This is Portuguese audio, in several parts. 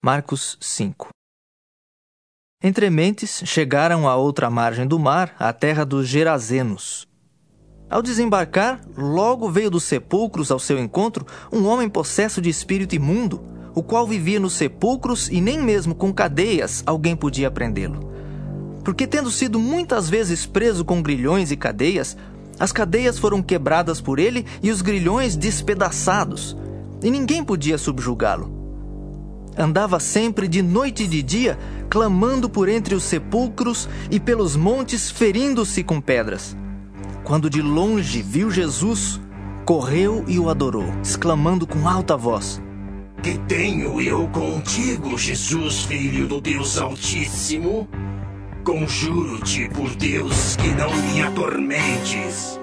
Marcos 5 Entre mentes, chegaram à outra margem do mar, à terra dos Gerazenos. Ao desembarcar, logo veio dos sepulcros ao seu encontro um homem possesso de espírito imundo, o qual vivia nos sepulcros e nem mesmo com cadeias alguém podia prendê-lo. Porque, tendo sido muitas vezes preso com grilhões e cadeias, as cadeias foram quebradas por ele e os grilhões despedaçados, e ninguém podia subjugá-lo andava sempre de noite e de dia, clamando por entre os sepulcros e pelos montes, ferindo-se com pedras. Quando de longe viu Jesus, correu e o adorou, exclamando com alta voz: Que tenho eu contigo, Jesus, filho do Deus Altíssimo? Conjuro-te por Deus que não me atormentes.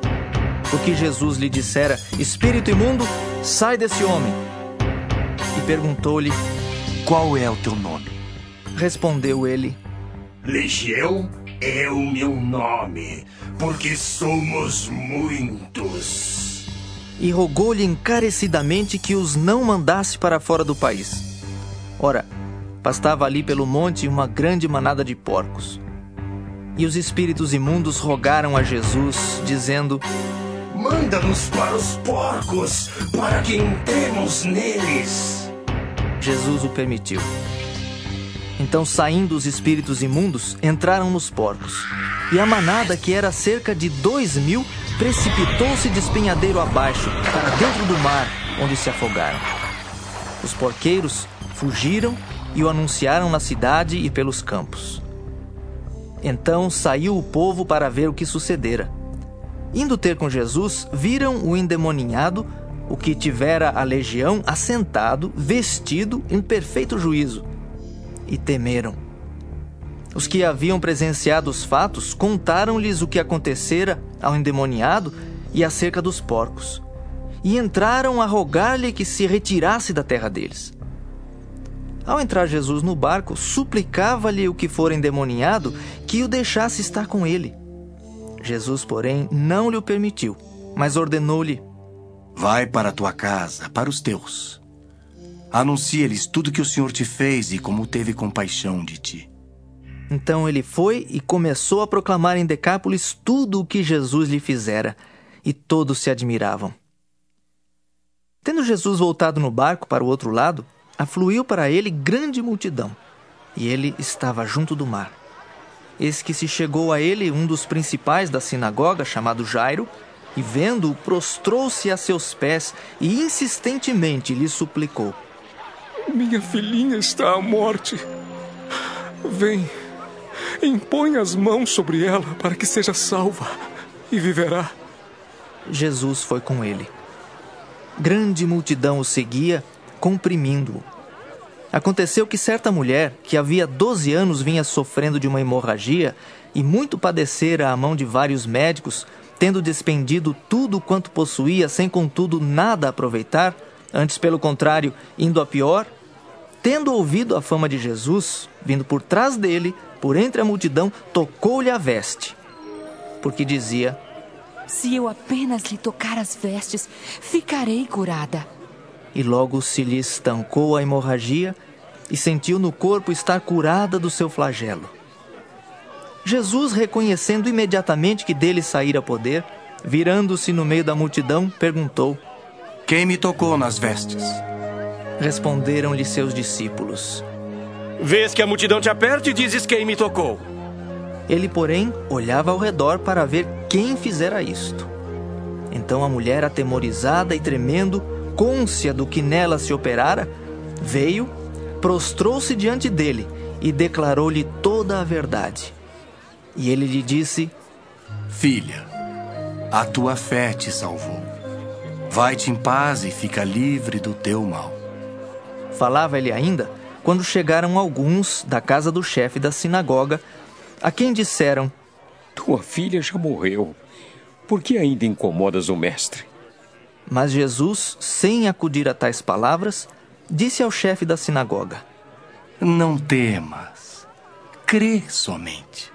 O que Jesus lhe dissera: Espírito imundo, sai desse homem. E perguntou-lhe: qual é o teu nome? Respondeu ele: Legião é o meu nome, porque somos muitos. E rogou-lhe encarecidamente que os não mandasse para fora do país. Ora, pastava ali pelo monte uma grande manada de porcos. E os espíritos imundos rogaram a Jesus, dizendo: Manda-nos para os porcos, para que entremos neles. Jesus o permitiu. Então, saindo os espíritos imundos, entraram nos porcos. E a manada, que era cerca de dois mil, precipitou-se de espinhadeiro abaixo, para dentro do mar, onde se afogaram. Os porqueiros fugiram e o anunciaram na cidade e pelos campos. Então saiu o povo para ver o que sucedera. Indo ter com Jesus, viram o endemoninhado o que tivera a legião assentado, vestido em perfeito juízo, e temeram. Os que haviam presenciado os fatos contaram-lhes o que acontecera ao endemoniado e acerca dos porcos, e entraram a rogar-lhe que se retirasse da terra deles. Ao entrar Jesus no barco, suplicava-lhe o que fora endemoniado que o deixasse estar com ele. Jesus, porém, não lhe o permitiu, mas ordenou-lhe Vai para a tua casa, para os teus. Anuncia-lhes tudo que o Senhor te fez e como teve compaixão de ti. Então ele foi e começou a proclamar em Decápolis tudo o que Jesus lhe fizera, e todos se admiravam. Tendo Jesus voltado no barco para o outro lado, afluiu para ele grande multidão, e ele estava junto do mar. Eis que se chegou a ele um dos principais da sinagoga, chamado Jairo, e vendo-o, prostrou-se a seus pés e insistentemente lhe suplicou: Minha filhinha está à morte. Vem, impõe as mãos sobre ela para que seja salva e viverá. Jesus foi com ele. Grande multidão o seguia, comprimindo-o. Aconteceu que certa mulher, que havia doze anos vinha sofrendo de uma hemorragia e muito padecera à mão de vários médicos, tendo despendido tudo quanto possuía, sem contudo nada aproveitar, antes pelo contrário, indo a pior, tendo ouvido a fama de Jesus, vindo por trás dele, por entre a multidão, tocou-lhe a veste, porque dizia: Se eu apenas lhe tocar as vestes, ficarei curada. E logo se lhe estancou a hemorragia e sentiu no corpo estar curada do seu flagelo. Jesus, reconhecendo imediatamente que dele saíra poder, virando-se no meio da multidão, perguntou: Quem me tocou nas vestes? Responderam-lhe seus discípulos: Vês que a multidão te aperta e dizes quem me tocou. Ele, porém, olhava ao redor para ver quem fizera isto. Então a mulher, atemorizada e tremendo, côncia do que nela se operara, veio, prostrou-se diante dele e declarou-lhe toda a verdade. E ele lhe disse: Filha, a tua fé te salvou. Vai-te em paz e fica livre do teu mal. Falava ele ainda quando chegaram alguns da casa do chefe da sinagoga, a quem disseram: Tua filha já morreu. Por que ainda incomodas o mestre? Mas Jesus, sem acudir a tais palavras, disse ao chefe da sinagoga: Não temas, crê somente.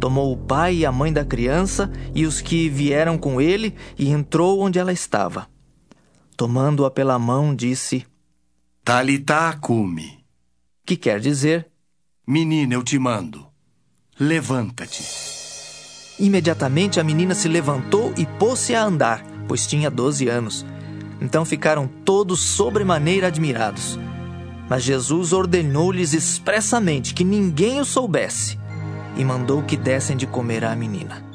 tomou o pai e a mãe da criança e os que vieram com ele e entrou onde ela estava. Tomando-a pela mão, disse: Talitá cumi. Que quer dizer: Menina, eu te mando. Levanta-te. Imediatamente a menina se levantou e pôs-se a andar, pois tinha doze anos. Então ficaram todos sobremaneira admirados. Mas Jesus ordenou-lhes expressamente que ninguém o soubesse e mandou que dessem de comer à menina.